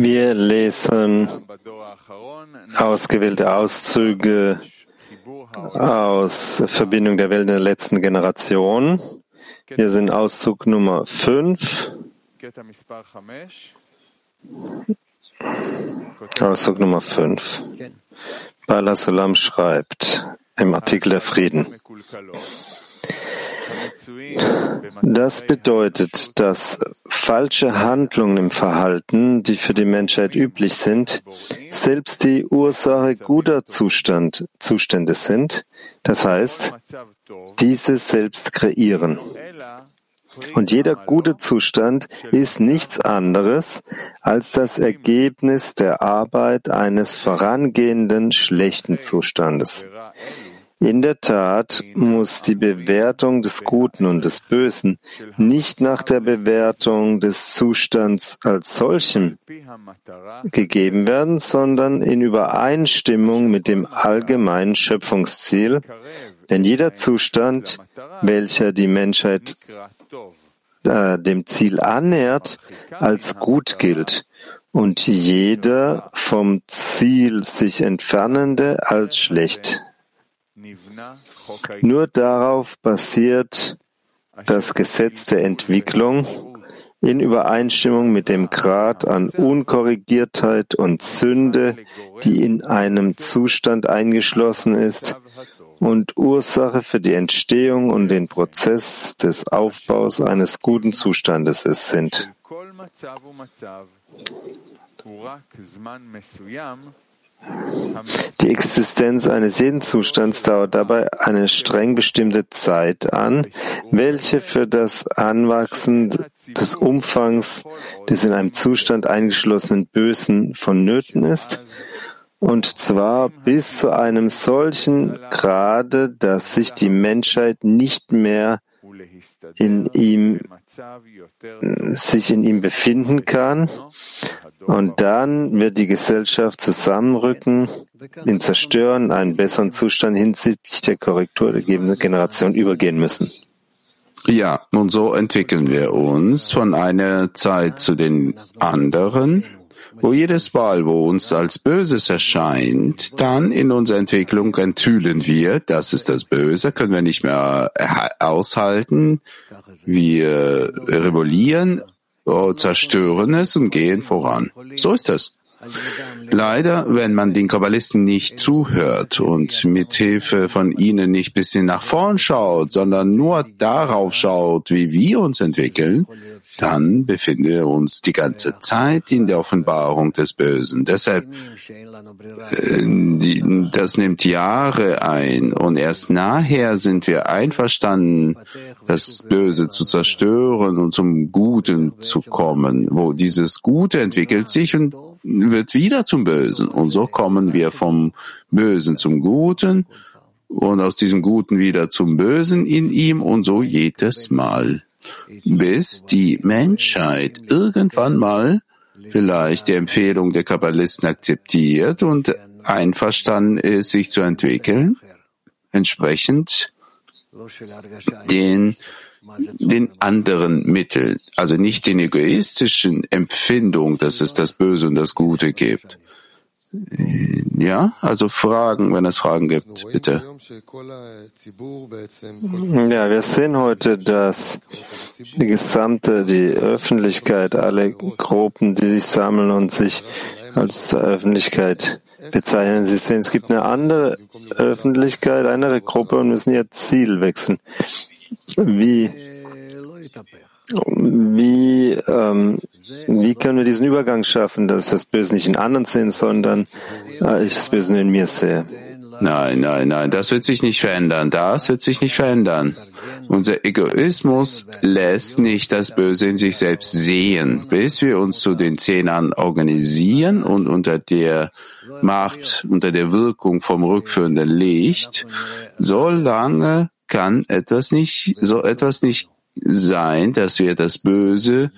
Wir lesen ausgewählte Auszüge aus Verbindung der Welt in der letzten Generation. Wir sind Auszug Nummer 5. Auszug Nummer 5. Bala Salam schreibt im Artikel der Frieden. Das bedeutet, dass falsche Handlungen im Verhalten, die für die Menschheit üblich sind, selbst die Ursache guter Zustand, Zustände sind, das heißt, diese selbst kreieren. Und jeder gute Zustand ist nichts anderes als das Ergebnis der Arbeit eines vorangehenden schlechten Zustandes. In der Tat muss die Bewertung des Guten und des Bösen nicht nach der Bewertung des Zustands als solchem gegeben werden, sondern in Übereinstimmung mit dem allgemeinen Schöpfungsziel, denn jeder Zustand, welcher die Menschheit äh, dem Ziel annähert, als gut gilt und jeder vom Ziel sich entfernende als schlecht. Nur darauf basiert das Gesetz der Entwicklung in Übereinstimmung mit dem Grad an Unkorrigiertheit und Sünde, die in einem Zustand eingeschlossen ist und Ursache für die Entstehung und den Prozess des Aufbaus eines guten Zustandes es sind. Die Existenz eines jeden Zustands dauert dabei eine streng bestimmte Zeit an, welche für das Anwachsen des Umfangs des in einem Zustand eingeschlossenen Bösen vonnöten ist, und zwar bis zu einem solchen Grade, dass sich die Menschheit nicht mehr in ihm, sich in ihm befinden kann und dann wird die Gesellschaft zusammenrücken, in Zerstören, einen besseren Zustand hinsichtlich der Korrektur der gegebenen Generation übergehen müssen. Ja, und so entwickeln wir uns von einer Zeit zu den anderen, wo jedes Mal, wo uns als Böses erscheint, dann in unserer Entwicklung enthüllen wir, das ist das Böse, können wir nicht mehr aushalten. Wir revollieren Oh, zerstören es und gehen voran. So ist es. Leider, wenn man den Kabbalisten nicht zuhört und mit Hilfe von ihnen nicht bisschen nach vorn schaut, sondern nur darauf schaut, wie wir uns entwickeln, dann befinden wir uns die ganze Zeit in der Offenbarung des Bösen. Deshalb, äh, das nimmt Jahre ein und erst nachher sind wir einverstanden, das Böse zu zerstören und zum Guten zu kommen, wo dieses Gute entwickelt sich und wird wieder zum Bösen. Und so kommen wir vom Bösen zum Guten und aus diesem Guten wieder zum Bösen in ihm und so jedes Mal bis die Menschheit irgendwann mal vielleicht die Empfehlung der Kabbalisten akzeptiert und einverstanden ist, sich zu entwickeln, entsprechend den, den anderen Mitteln, also nicht den egoistischen Empfindungen, dass es das Böse und das Gute gibt, ja, also Fragen, wenn es Fragen gibt, bitte. Ja, wir sehen heute, dass die gesamte, die Öffentlichkeit, alle Gruppen, die sich sammeln und sich als Öffentlichkeit bezeichnen. Sie sehen, es gibt eine andere Öffentlichkeit, eine andere Gruppe und müssen ihr Ziel wechseln. Wie wie, ähm, wie können wir diesen Übergang schaffen, dass das Böse nicht in anderen sehen, sondern äh, ich das Böse nur in mir sehe? Nein, nein, nein, das wird sich nicht verändern. Das wird sich nicht verändern. Unser Egoismus lässt nicht das Böse in sich selbst sehen, bis wir uns zu den Zehnern organisieren und unter der Macht, unter der Wirkung vom rückführenden Licht, so lange kann etwas nicht, so etwas nicht sein, dass wir das Böse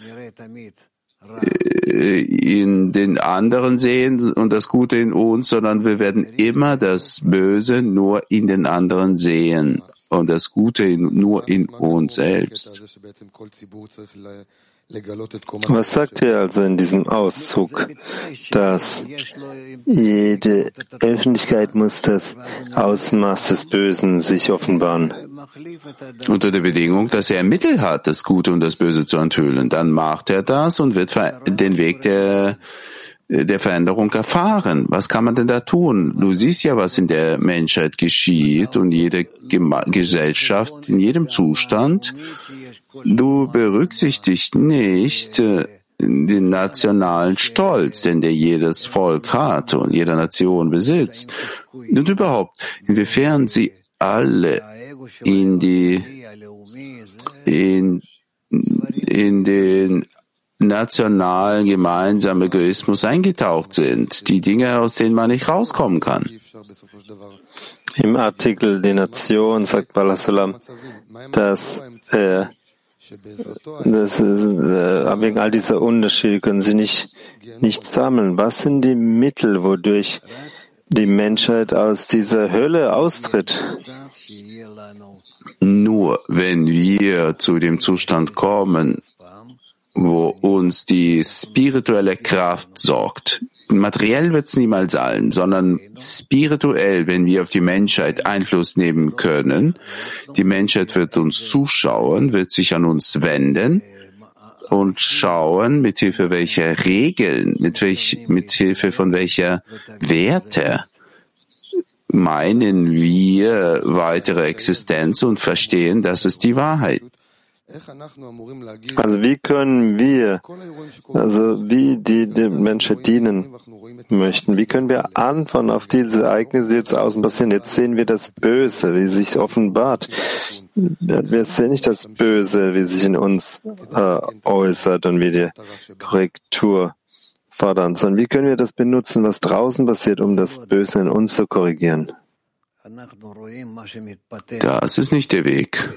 äh, in den anderen sehen und das Gute in uns, sondern wir werden immer das Böse nur in den anderen sehen und das Gute nur in uns selbst. Was sagt er also in diesem Auszug, dass jede Öffentlichkeit muss das Ausmaß des Bösen sich offenbaren? Unter der Bedingung, dass er Mittel hat, das Gute und das Böse zu enthüllen, dann macht er das und wird den Weg der der Veränderung erfahren. Was kann man denn da tun? Du siehst ja, was in der Menschheit geschieht und jede Gesellschaft in jedem Zustand Du berücksichtigst nicht äh, den nationalen Stolz, den der jedes Volk hat und jede Nation besitzt. Und überhaupt, inwiefern sie alle in die, in, in den nationalen gemeinsamen Egoismus eingetaucht sind, die Dinge, aus denen man nicht rauskommen kann. Im Artikel Die Nation sagt Balasalam, dass äh, das ist, äh, wegen all dieser Unterschiede können sie nicht, nicht sammeln. Was sind die Mittel, wodurch die Menschheit aus dieser Hölle austritt? Nur wenn wir zu dem Zustand kommen, wo uns die spirituelle Kraft sorgt, materiell wird es niemals sein, sondern spirituell, wenn wir auf die Menschheit Einfluss nehmen können. Die Menschheit wird uns zuschauen, wird sich an uns wenden und schauen, mit Hilfe welcher Regeln, mit, welch, mit Hilfe von welcher Werte meinen wir weitere Existenz und verstehen, das ist die Wahrheit. Also wie können wir, also wie die dem Menschen dienen möchten, wie können wir antworten auf diese Ereignisse, die jetzt außen passieren? Jetzt sehen wir das Böse, wie sich offenbart. Wir sehen nicht das Böse, wie sich in uns äh, äußert und wie die Korrektur fordern, sondern wie können wir das benutzen, was draußen passiert, um das Böse in uns zu korrigieren? Das ist nicht der Weg.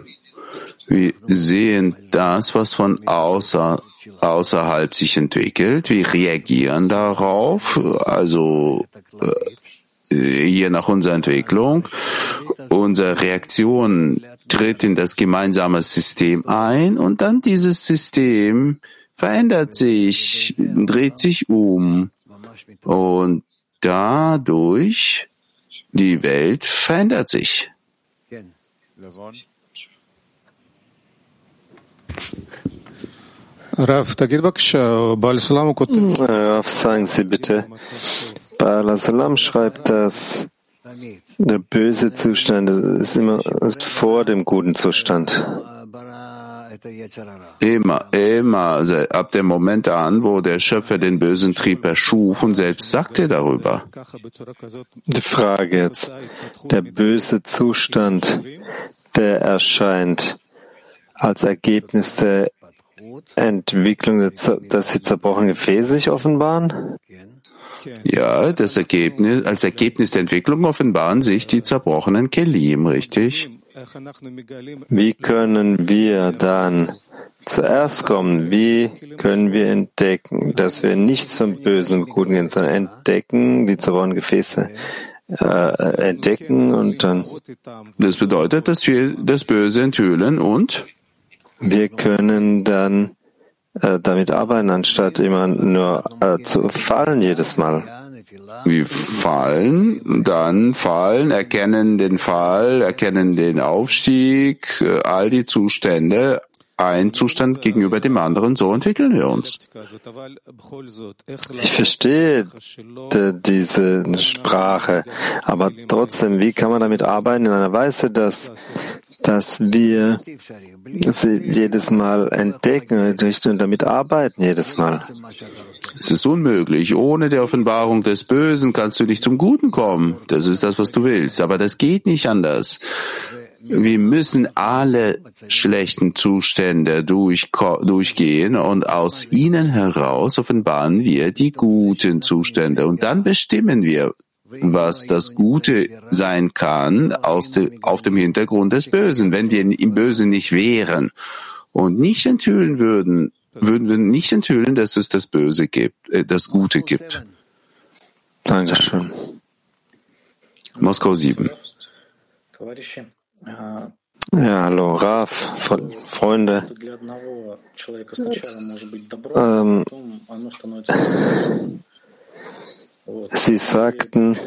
Wir sehen das, was von außer, außerhalb sich entwickelt. Wir reagieren darauf, also äh, je nach unserer Entwicklung. Unsere Reaktion tritt in das gemeinsame System ein und dann dieses System verändert sich, dreht sich um und dadurch die Welt verändert sich. Rav, sagen Sie bitte, Baal Salam schreibt, dass der böse Zustand ist immer ist vor dem guten Zustand. Immer, immer, also ab dem Moment an, wo der Schöpfer den bösen Trieb erschuf und selbst sagte darüber. Die Frage jetzt, der böse Zustand, der erscheint als Ergebnis der Entwicklung, dass die zerbrochenen Gefäße sich offenbaren? Ja, das Ergebnis, als Ergebnis der Entwicklung offenbaren sich die zerbrochenen Kelim, richtig? Wie können wir dann zuerst kommen? Wie können wir entdecken, dass wir nicht zum Bösen und Guten gehen, sondern entdecken die zerbrochenen Gefäße? Äh, entdecken und dann. Das bedeutet, dass wir das Böse enthüllen und wir können dann äh, damit arbeiten, anstatt immer nur äh, zu fallen jedes Mal. Wir fallen, dann fallen, erkennen den Fall, erkennen den Aufstieg, äh, all die Zustände, ein Zustand gegenüber dem anderen, so entwickeln wir uns. Ich verstehe diese Sprache, aber trotzdem, wie kann man damit arbeiten in einer Weise, dass dass wir sie jedes Mal entdecken und damit arbeiten jedes Mal. Es ist unmöglich. Ohne die Offenbarung des Bösen kannst du nicht zum Guten kommen. Das ist das, was du willst. Aber das geht nicht anders. Wir müssen alle schlechten Zustände durch, durchgehen und aus ihnen heraus offenbaren wir die guten Zustände. Und dann bestimmen wir, was das Gute sein kann aus de, auf dem Hintergrund des Bösen. Wenn wir im Bösen nicht wären und nicht enthüllen würden, würden wir nicht enthüllen, dass es das Böse gibt, äh, das Gute gibt. Dankeschön. Moskau 7. Ja, hallo, Raf, Freunde. Ähm, Sie sagten,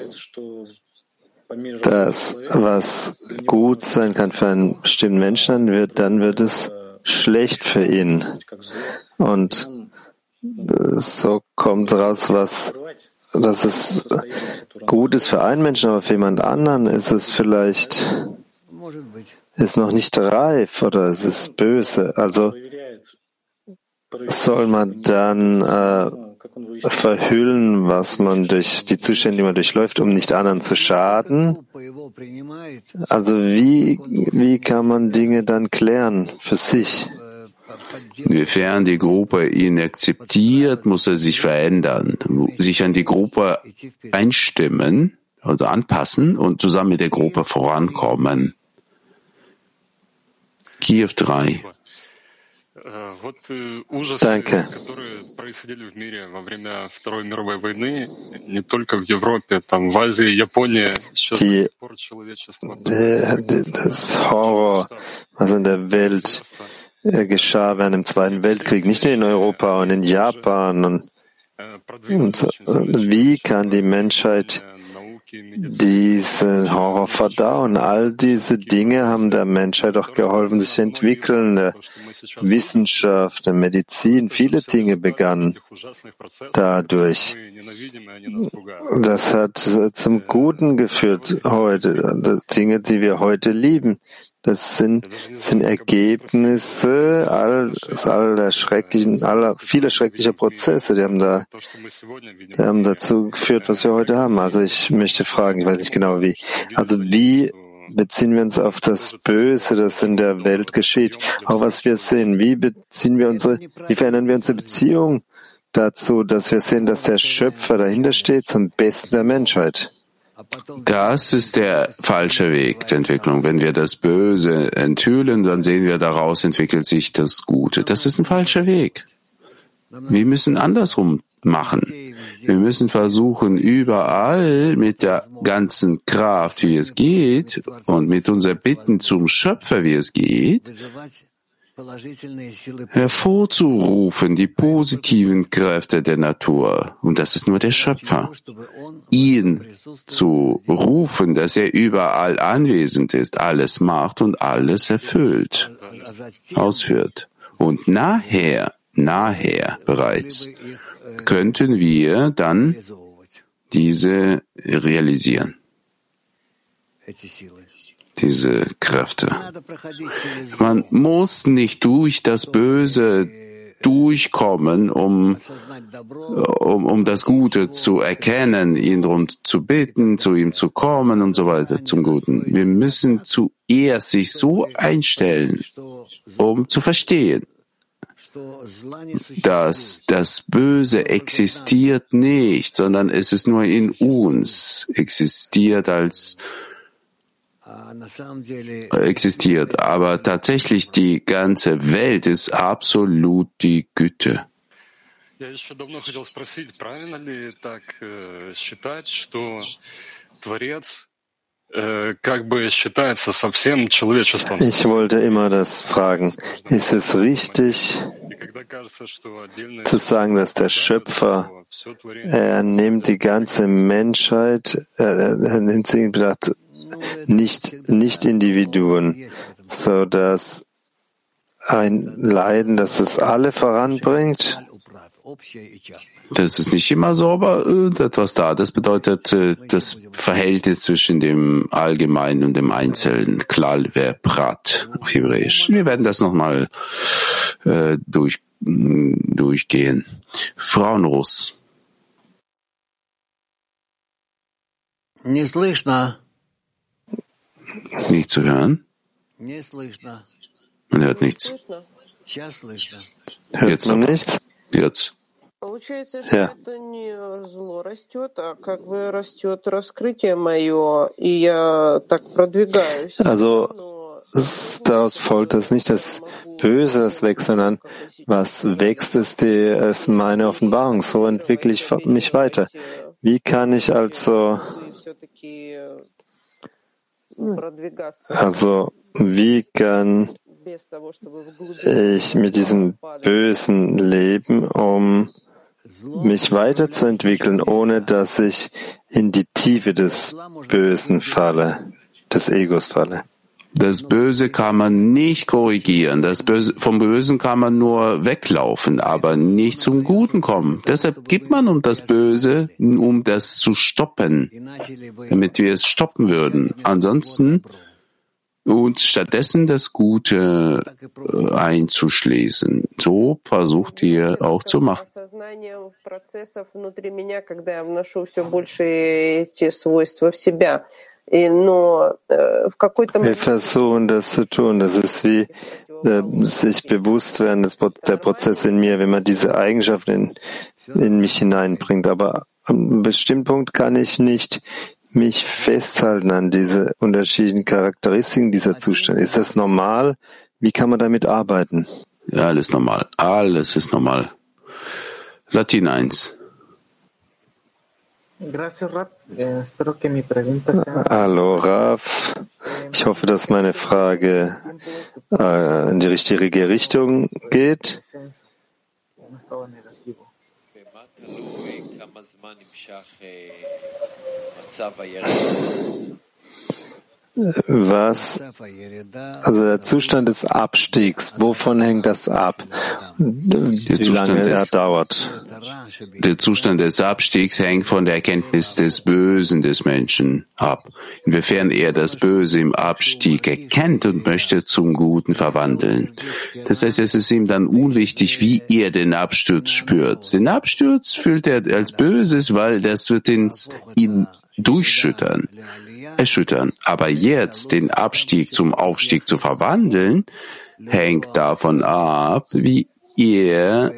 dass was gut sein kann für einen bestimmten Menschen, dann wird, dann wird es schlecht für ihn. Und so kommt raus, was, dass es gut ist für einen Menschen, aber für jemand anderen ist es vielleicht ist noch nicht reif oder es ist böse. Also soll man dann äh, verhüllen, was man durch die Zustände, die man durchläuft, um nicht anderen zu schaden? Also wie, wie kann man Dinge dann klären für sich? Inwiefern die Gruppe ihn akzeptiert, muss er sich verändern, sich an die Gruppe einstimmen oder anpassen und zusammen mit der Gruppe vorankommen. Kiew 3. Danke. Die, das Horror, was in der Welt geschah während dem Zweiten Weltkrieg, nicht nur in Europa und in Japan. Und, und wie kann die Menschheit diesen Horror verdauen. All diese Dinge haben der Menschheit auch geholfen, sich entwickeln. Wissenschaft, Medizin, viele Dinge begannen dadurch. Das hat zum Guten geführt heute, Dinge, die wir heute lieben. Das sind, sind Ergebnisse all, aller schrecklichen, aller vieler schrecklicher Prozesse, die haben da, die haben dazu geführt, was wir heute haben. Also ich möchte fragen, ich weiß nicht genau wie. Also wie beziehen wir uns auf das Böse, das in der Welt geschieht, auch was wir sehen? Wie beziehen wir unsere, wie verändern wir unsere Beziehung dazu, dass wir sehen, dass der Schöpfer dahinter steht zum Besten der Menschheit? Das ist der falsche Weg der Entwicklung. Wenn wir das Böse enthüllen, dann sehen wir, daraus entwickelt sich das Gute. Das ist ein falscher Weg. Wir müssen andersrum machen. Wir müssen versuchen, überall mit der ganzen Kraft, wie es geht, und mit unser Bitten zum Schöpfer, wie es geht, hervorzurufen, die positiven Kräfte der Natur. Und das ist nur der Schöpfer. Ihn zu rufen, dass er überall anwesend ist, alles macht und alles erfüllt, ausführt. Und nachher, nachher bereits, könnten wir dann diese realisieren diese Kräfte. Man muss nicht durch das Böse durchkommen, um, um, um das Gute zu erkennen, ihn darum zu bitten, zu ihm zu kommen und so weiter zum Guten. Wir müssen zuerst sich so einstellen, um zu verstehen, dass das Böse existiert nicht, sondern es ist nur in uns, existiert als existiert. Aber tatsächlich die ganze Welt ist absolut die Güte. Ich wollte immer das fragen. Ist es richtig zu sagen, dass der Schöpfer, er nimmt die ganze Menschheit, er, er nimmt sie in Betracht nicht, nicht Individuen, so dass ein Leiden, das es alle voranbringt. Das ist nicht immer so, aber etwas da. Das bedeutet äh, das Verhältnis zwischen dem Allgemeinen und dem Einzelnen. Klal wer Prat auf Hebräisch. Wir werden das nochmal äh, durch, durchgehen. Frauenruss. Не слышно. Nicht zu hören? Man hört nichts. Hört man nichts? Jetzt. Ja. Also daraus folgt, dass nicht das Böse das wächst, sondern was wächst, ist, die, ist meine Offenbarung. So entwickle ich mich weiter. Wie kann ich also Also, wie kann ich mit diesem Bösen leben, um mich weiterzuentwickeln, ohne dass ich in die Tiefe des Bösen falle, des Egos falle? Das Böse kann man nicht korrigieren. Das Böse, vom Bösen kann man nur weglaufen, aber nicht zum Guten kommen. Deshalb gibt man um das Böse, um das zu stoppen, damit wir es stoppen würden. Ansonsten und stattdessen das Gute äh, einzuschließen. So versucht ihr auch zu machen. Wir versuchen das zu tun. Das ist wie äh, sich bewusst werden des, der Prozess in mir, wenn man diese Eigenschaften in, in mich hineinbringt. Aber an einem bestimmten Punkt kann ich nicht mich festhalten an diese unterschiedlichen Charakteristiken dieser Zustände. Ist das normal? Wie kann man damit arbeiten? Ja, alles normal. Alles ist normal. Latin 1. Eh, Hallo Raf, ich hoffe, dass meine Frage äh, in die richtige Richtung geht. Was, also der Zustand des Abstiegs, wovon hängt das ab? Wie lange er dauert? Der Zustand des Abstiegs hängt von der Erkenntnis des Bösen des Menschen ab. Inwiefern er das Böse im Abstieg erkennt und möchte zum Guten verwandeln. Das heißt, es ist ihm dann unwichtig, wie er den Absturz spürt. Den Absturz fühlt er als Böses, weil das wird ihn durchschüttern erschüttern. Aber jetzt den Abstieg zum Aufstieg zu verwandeln, hängt davon ab, wie ihr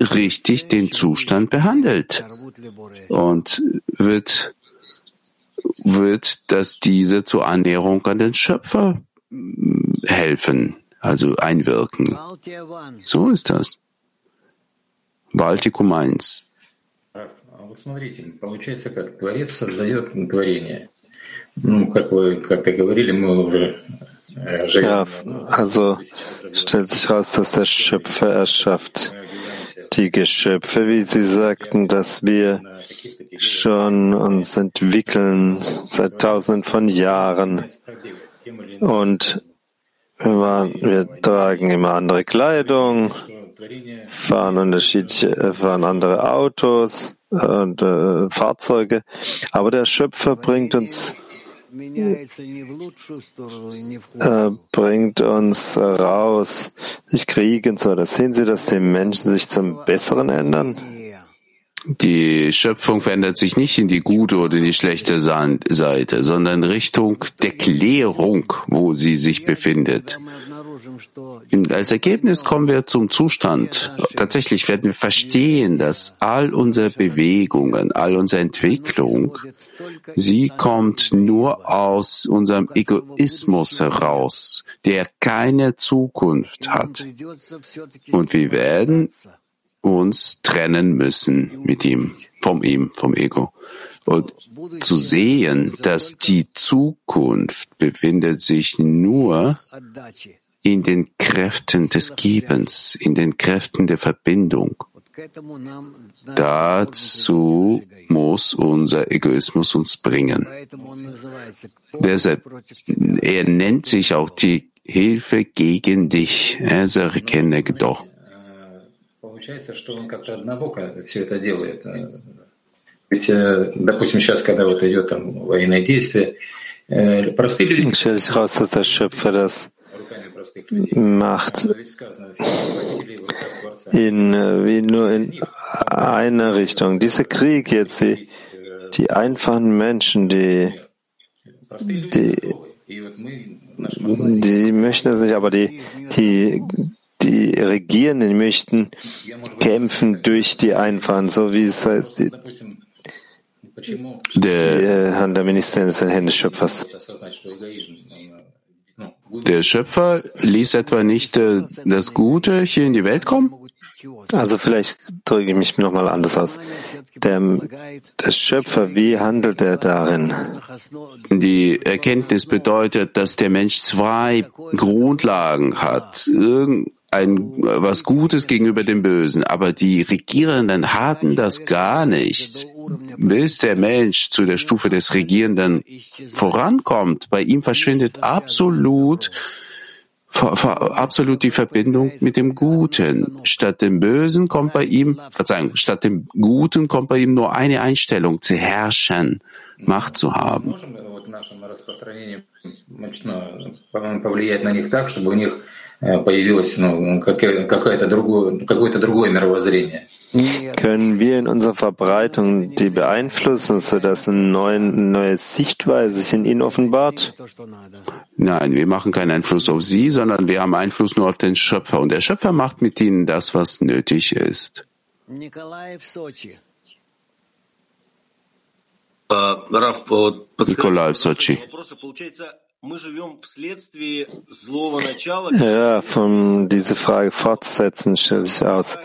richtig den Zustand behandelt. Und wird, wird das diese zur Annäherung an den Schöpfer hm, helfen, also einwirken. So ist das. Baltikum 1. Вот смотрите, получается как, Творец создает творение. Ja, also stellt sich heraus, dass der Schöpfer erschafft die Geschöpfe, wie Sie sagten, dass wir schon uns entwickeln seit tausenden von Jahren. Und wir, tragen immer andere Kleidung, fahren unterschiedliche, fahren andere Autos und äh, Fahrzeuge. Aber der Schöpfer bringt uns äh, bringt uns raus, sich kriegen so. Das sehen Sie, dass die Menschen sich zum Besseren ändern? Die Schöpfung verändert sich nicht in die gute oder in die schlechte Seite, sondern Richtung der Klärung, wo sie sich befindet. Als Ergebnis kommen wir zum Zustand. Tatsächlich werden wir verstehen, dass all unsere Bewegungen, all unsere Entwicklung, sie kommt nur aus unserem Egoismus heraus, der keine Zukunft hat. Und wir werden uns trennen müssen mit ihm, vom ihm, vom Ego. Und zu sehen, dass die Zukunft befindet sich nur in den Kräften des Gebens, in den Kräften der Verbindung. Dazu muss unser Egoismus uns bringen. Deshalb, er nennt sich auch die Hilfe gegen dich. Er sagt, kenne doch. Ведь, допустим, сейчас, когда вот идет там военное действие, простые люди... Stellt sich raus, dass der Schöpfer das macht in, wie nur in eine Richtung. Dieser Krieg jetzt, die, die einfachen Menschen, die, die, die möchten das nicht, aber die, die, die Regierenden möchten kämpfen durch die Einfachen, so wie es heißt, die, der Hand der ist ein Hände Schöpfers. Der Schöpfer ließ etwa nicht äh, das Gute hier in die Welt kommen? Also vielleicht drücke ich mich nochmal anders aus. Der, der Schöpfer, wie handelt er darin? Die Erkenntnis bedeutet, dass der Mensch zwei Grundlagen hat. Irgendein was Gutes gegenüber dem Bösen. Aber die Regierenden hatten das gar nicht. Bis der Mensch zu der Stufe des Regierenden vorankommt, bei ihm verschwindet absolut absolut die Verbindung mit dem Guten. Statt dem Bösen kommt bei ihm, Verzeihung, statt dem Guten kommt bei ihm nur eine Einstellung, zu herrschen, Macht zu haben. появилось ну, какое-то другое, какое-то другое мировоззрение. Können wir in unserer Verbreitung die beeinflussen, sodass eine neue, neue Sichtweise sich in ihnen offenbart? Nein, wir machen keinen Einfluss auf sie, sondern wir haben Einfluss nur auf den Schöpfer. Und der Schöpfer macht mit ihnen das, was nötig ist. Nikolai Sochi. Ja, von dieser Frage fortsetzen stellt sich aus.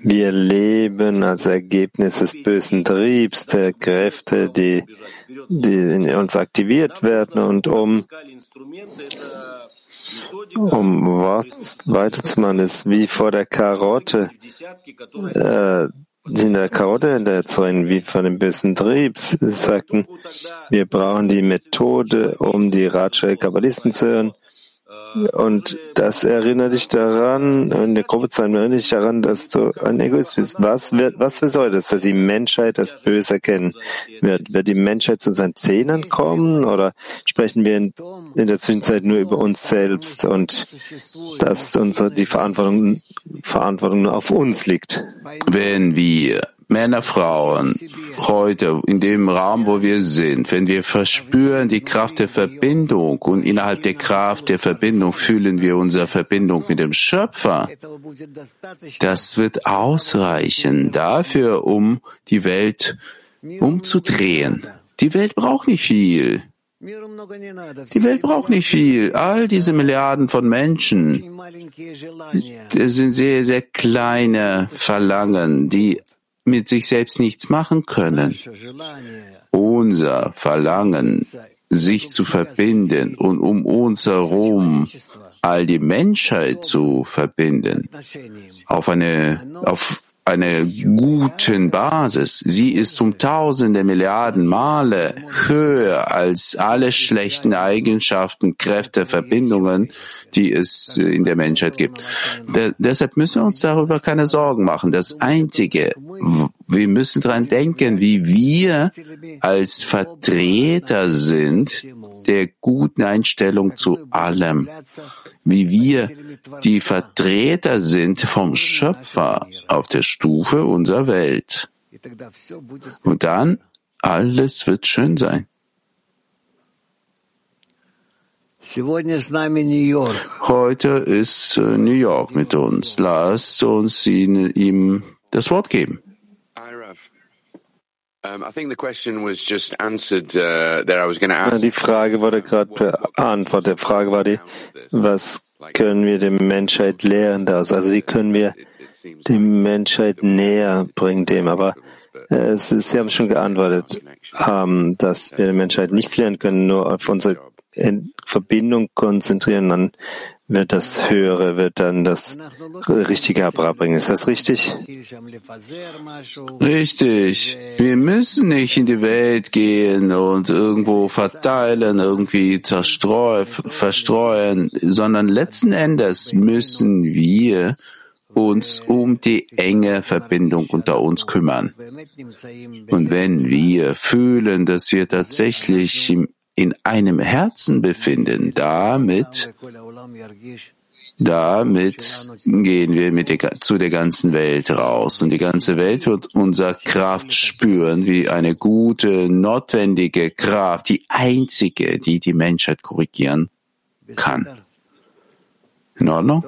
Wir leben als Ergebnis des bösen Triebs, der Kräfte, die, die in uns aktiviert werden und um um weiterzumachen ist wie vor der Karotte, äh, in der Karotte der Zeugen wie von dem bösen Trieb. Sie sagten, wir brauchen die Methode, um die Ratsche Kabbalisten zu hören. Und das erinnert dich daran, in der Gruppe zu sein, erinnert dich daran, dass du ein Egoist bist. Was wird, was bedeutet das, dass die Menschheit das Böse erkennen wird? Wird die Menschheit zu seinen Zehnern kommen oder sprechen wir in, in der Zwischenzeit nur über uns selbst und dass unsere, die Verantwortung, Verantwortung nur auf uns liegt? Wenn wir Männer, Frauen, heute in dem Raum, wo wir sind, wenn wir verspüren die Kraft der Verbindung und innerhalb der Kraft der Verbindung fühlen wir unsere Verbindung mit dem Schöpfer, das wird ausreichen dafür, um die Welt umzudrehen. Die Welt braucht nicht viel. Die Welt braucht nicht viel. All diese Milliarden von Menschen, das sind sehr, sehr kleine Verlangen, die mit sich selbst nichts machen können. Unser Verlangen, sich zu verbinden und um uns herum all die Menschheit zu verbinden, auf eine, auf einer guten Basis. Sie ist um tausende Milliarden Male höher als alle schlechten Eigenschaften, Kräfte, Verbindungen, die es in der Menschheit gibt. De deshalb müssen wir uns darüber keine Sorgen machen. Das Einzige, wir müssen daran denken, wie wir als Vertreter sind der guten Einstellung zu allem wie wir die Vertreter sind vom Schöpfer auf der Stufe unserer Welt. Und dann alles wird schön sein. Heute ist äh, New York mit uns. Lasst uns ihm das Wort geben. Uh, die Frage wurde gerade beantwortet. Die Frage war die, was können wir der Menschheit lehren daraus? Also wie können wir die Menschheit näher bringen dem? Aber äh, ist, Sie haben schon geantwortet, ähm, dass wir der Menschheit nichts lernen können, nur auf unsere Verbindung konzentrieren, dann wird das Höhere, wird dann das Richtige herbeibringen. Ist das richtig? Richtig. Wir müssen nicht in die Welt gehen und irgendwo verteilen, irgendwie zerstreuen, verstreuen, sondern letzten Endes müssen wir uns um die enge Verbindung unter uns kümmern. Und wenn wir fühlen, dass wir tatsächlich im in einem Herzen befinden, damit, damit gehen wir der, zu der ganzen Welt raus. Und die ganze Welt wird unsere Kraft spüren, wie eine gute, notwendige Kraft, die einzige, die die Menschheit korrigieren kann. In Ordnung?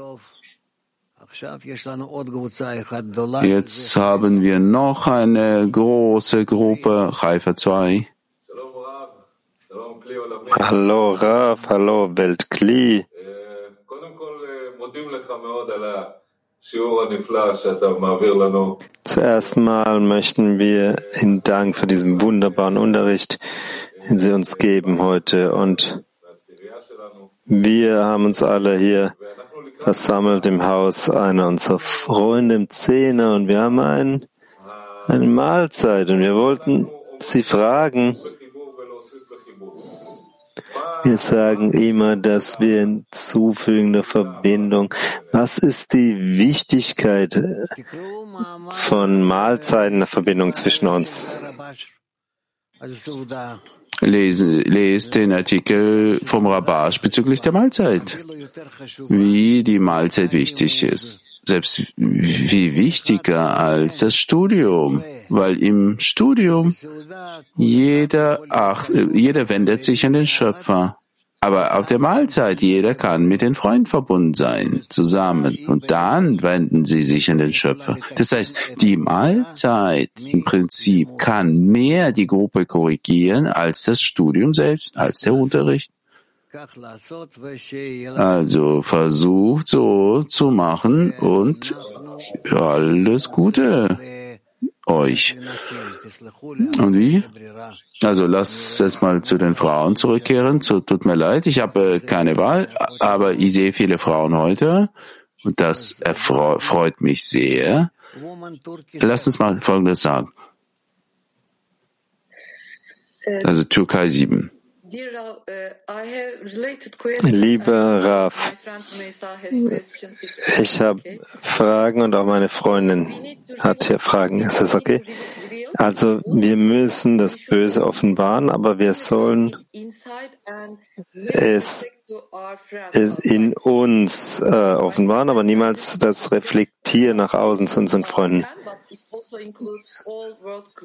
Jetzt haben wir noch eine große Gruppe, Reifer 2. Hallo Rav, hallo Weltkli. Zuerst mal möchten wir Ihnen Dank für diesen wunderbaren Unterricht, den Sie uns geben heute. Und wir haben uns alle hier versammelt im Haus einer unserer Freunde im Zehner und wir haben ein, eine Mahlzeit und wir wollten Sie fragen, wir sagen immer, dass wir hinzufügen der Verbindung. Was ist die Wichtigkeit von Mahlzeiten der Verbindung zwischen uns? Lese, lese den Artikel vom Rabash bezüglich der Mahlzeit, wie die Mahlzeit wichtig ist. Selbst wie wichtiger als das Studium, weil im Studium jeder, ach, jeder wendet sich an den Schöpfer. Aber auf der Mahlzeit, jeder kann mit den Freunden verbunden sein, zusammen. Und dann wenden sie sich an den Schöpfer. Das heißt, die Mahlzeit im Prinzip kann mehr die Gruppe korrigieren als das Studium selbst, als der Unterricht. Also versucht so zu machen und alles Gute euch. Und wie? Also lass es mal zu den Frauen zurückkehren. So, tut mir leid, ich habe keine Wahl, aber ich sehe viele Frauen heute und das freut mich sehr. Lass uns mal Folgendes sagen. Also Türkei 7. Lieber Raf, ich habe Fragen und auch meine Freundin hat hier Fragen. Ist das okay? Also wir müssen das Böse offenbaren, aber wir sollen es, es in uns äh, offenbaren, aber niemals das reflektieren nach außen zu unseren Freunden.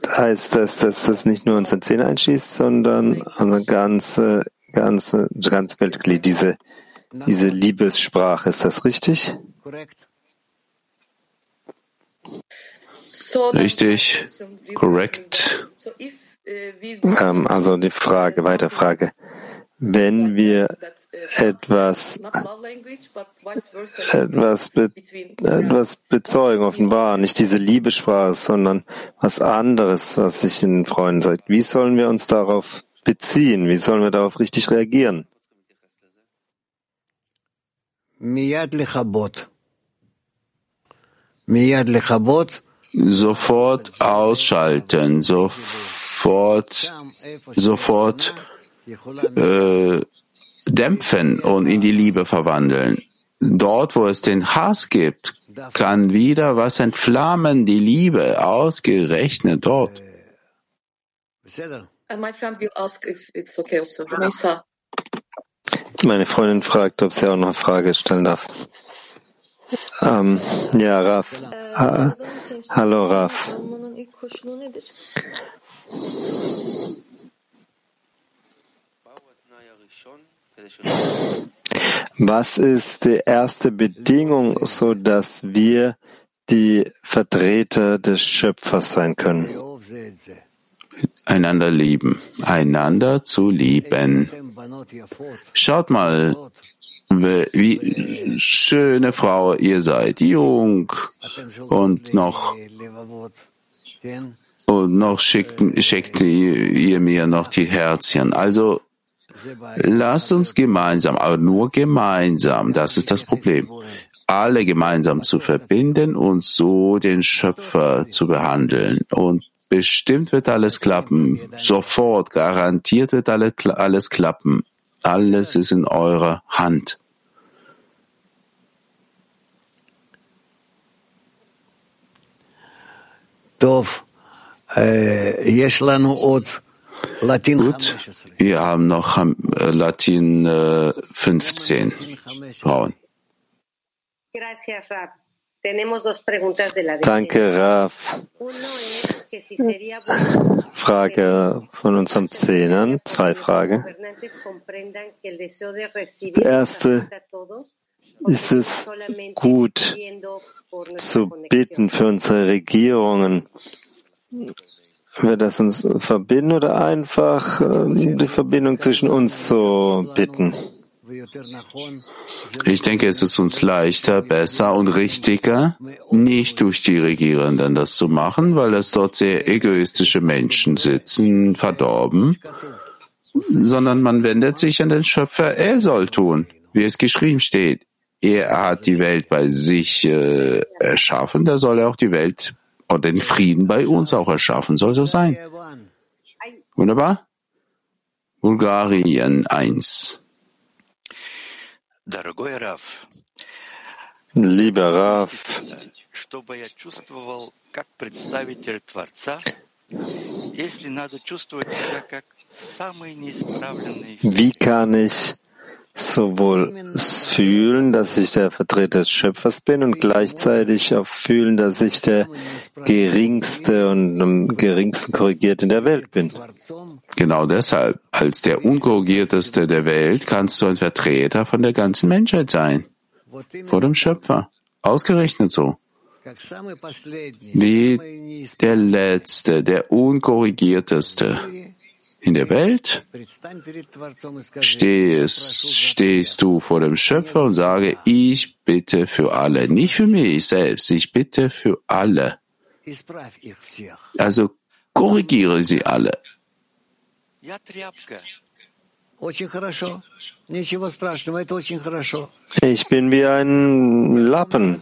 Heißt das, dass das nicht nur unsere Zähne einschließt, sondern unsere ganze, ganze, ganze Weltglied, diese, diese Liebessprache. Ist das richtig? Richtig, korrekt. Ähm, also die Frage, weiter Frage. Wenn wir etwas, etwas, be, etwas bezeugen, offenbar, nicht diese Liebesprache, sondern was anderes, was sich in den Freunden sagt. Wie sollen wir uns darauf beziehen? Wie sollen wir darauf richtig reagieren? Sofort ausschalten, sofort, sofort äh, dämpfen und in die Liebe verwandeln. Dort, wo es den Hass gibt, kann wieder was entflammen, die Liebe, ausgerechnet dort. Meine Freundin fragt, ob sie auch noch eine Frage stellen darf. Ähm, ja, Raf. Ha Hallo, Raf. Was ist die erste Bedingung, so dass wir die Vertreter des Schöpfers sein können? Einander lieben, einander zu lieben. Schaut mal, wie schöne Frau ihr seid, jung und noch und noch schickt, schickt ihr mir noch die Herzchen. Also Lass uns gemeinsam, aber nur gemeinsam, das ist das Problem, alle gemeinsam zu verbinden und so den Schöpfer zu behandeln. Und bestimmt wird alles klappen, sofort, garantiert wird alles klappen. Alles ist in eurer Hand. Tov, äh, Gut, wir haben noch äh, Latin äh, 15 Frauen. Danke, Raf. Frage von unserem Zehnern, zwei Fragen. Die erste, ist es gut zu bitten für unsere Regierungen, wird das uns verbinden oder einfach äh, die Verbindung zwischen uns so bitten? Ich denke, es ist uns leichter, besser und richtiger, nicht durch die Regierenden das zu machen, weil es dort sehr egoistische Menschen sitzen, verdorben, sondern man wendet sich an den Schöpfer, er soll tun, wie es geschrieben steht. Er hat die Welt bei sich äh, erschaffen, da soll er auch die Welt und den Frieden bei uns auch erschaffen, soll so sein. Wunderbar. Bulgarien 1. Lieber Raf, wie kann ich sowohl fühlen, dass ich der Vertreter des Schöpfers bin und gleichzeitig auch fühlen, dass ich der geringste und am geringsten korrigiert in der Welt bin. Genau deshalb, als der unkorrigierteste der Welt kannst du ein Vertreter von der ganzen Menschheit sein, vor dem Schöpfer, ausgerechnet so. Wie der Letzte, der Unkorrigierteste in der Welt stehst, stehst du vor dem Schöpfer und sage, ich bitte für alle, nicht für mich selbst, ich bitte für alle. Also korrigiere sie alle. Ich bin wie ein Lappen.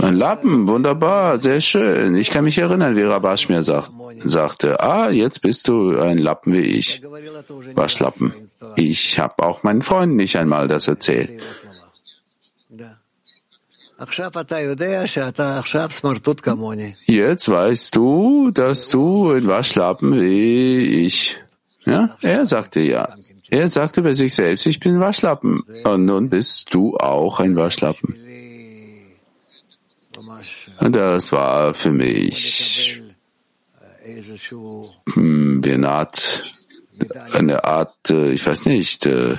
Ein Lappen, wunderbar, sehr schön. Ich kann mich erinnern, wie Rabash mir sagt, sagte, ah, jetzt bist du ein Lappen wie ich. Waschlappen. Ich habe auch meinen Freunden nicht einmal das erzählt. Jetzt weißt du, dass du ein Waschlappen wie ich. Ja, er sagte ja. Er sagte bei sich selbst, ich bin Waschlappen. Und nun bist du auch ein Waschlappen. Das war für mich hm, eine Art, eine Art, äh, ich weiß nicht, äh,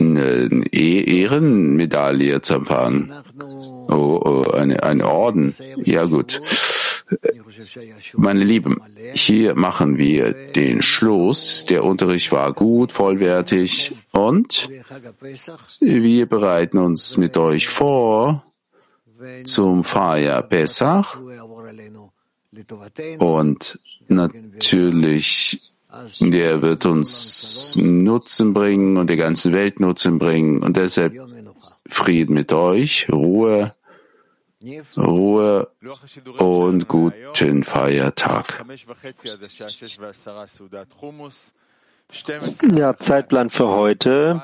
eine e-, Ehrenmedaille zu empfangen. Oh, oh, eine, ein Orden. Ja gut. Meine Lieben, hier machen wir den Schluss. Der Unterricht war gut, vollwertig und wir bereiten uns mit euch vor zum Feier Pesach. Und natürlich der wird uns Nutzen bringen und der ganzen Welt Nutzen bringen. Und deshalb Frieden mit euch, Ruhe, Ruhe und guten Feiertag. Ja, Zeitplan für heute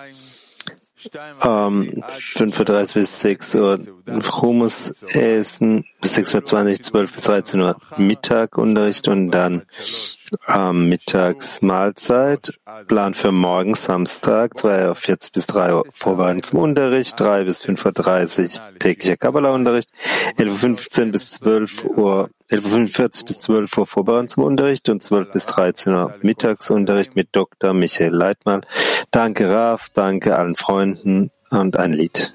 ähm, 5.30 bis 6 Uhr Humus essen, bis 6.20 Uhr, 12 bis 13 Uhr Mittagunterricht und dann ähm, mittags Mahlzeit. Plan für morgen Samstag, 2.40 bis 3 Uhr Vorbereitung zum Unterricht, 3 bis 5.30 Uhr täglicher Kabbalah-Unterricht, 11.15 bis 12 Uhr 11.45 bis 12 Uhr Vorbereitung zum Unterricht und 12 bis 13 Uhr Mittagsunterricht mit Dr. Michael Leitmann. Danke Raf, danke allen Freunden und ein Lied.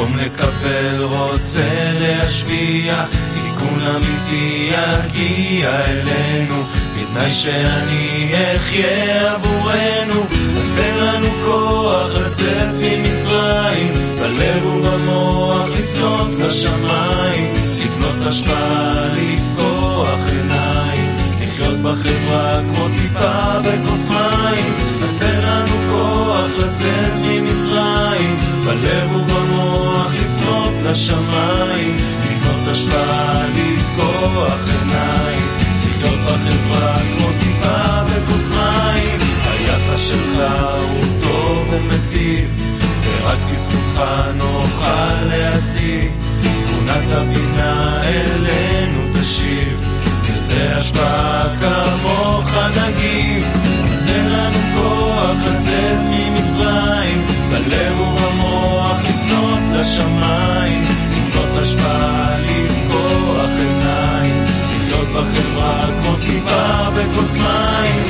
במקום לקבל רוצה להשפיע, תיקון אמיתי יגיע אלינו, בתנאי שאני אחיה עבורנו, אז תן לנו כוח לצאת ממצרים, בלב ובמוח לפנות לשמיים, לקנות השפעה, לפקוח עיניים, לחיות בחברה כמו טיפה בכוס מים, אז תן לנו כוח לצאת ממצרים, בלב ובמוח לפנות לשמיים, לקנות השפעה, לפקוח עיניים, לחיות בחברה כמו טיפה בכוס מים, שלך הוא טוב ומטיב, ורק בזכותך נוכל להשיג, תכונת הבינה אלינו תשיב, נרצה השפעה כמוך נגיב, אז תן לנו כוח לצאת ממצרים, בלב ובמוח לפנות לשמיים, לקנות השפעה, לפקוח עיניים, לחיות בחברה כמו טיפה בכוס מים,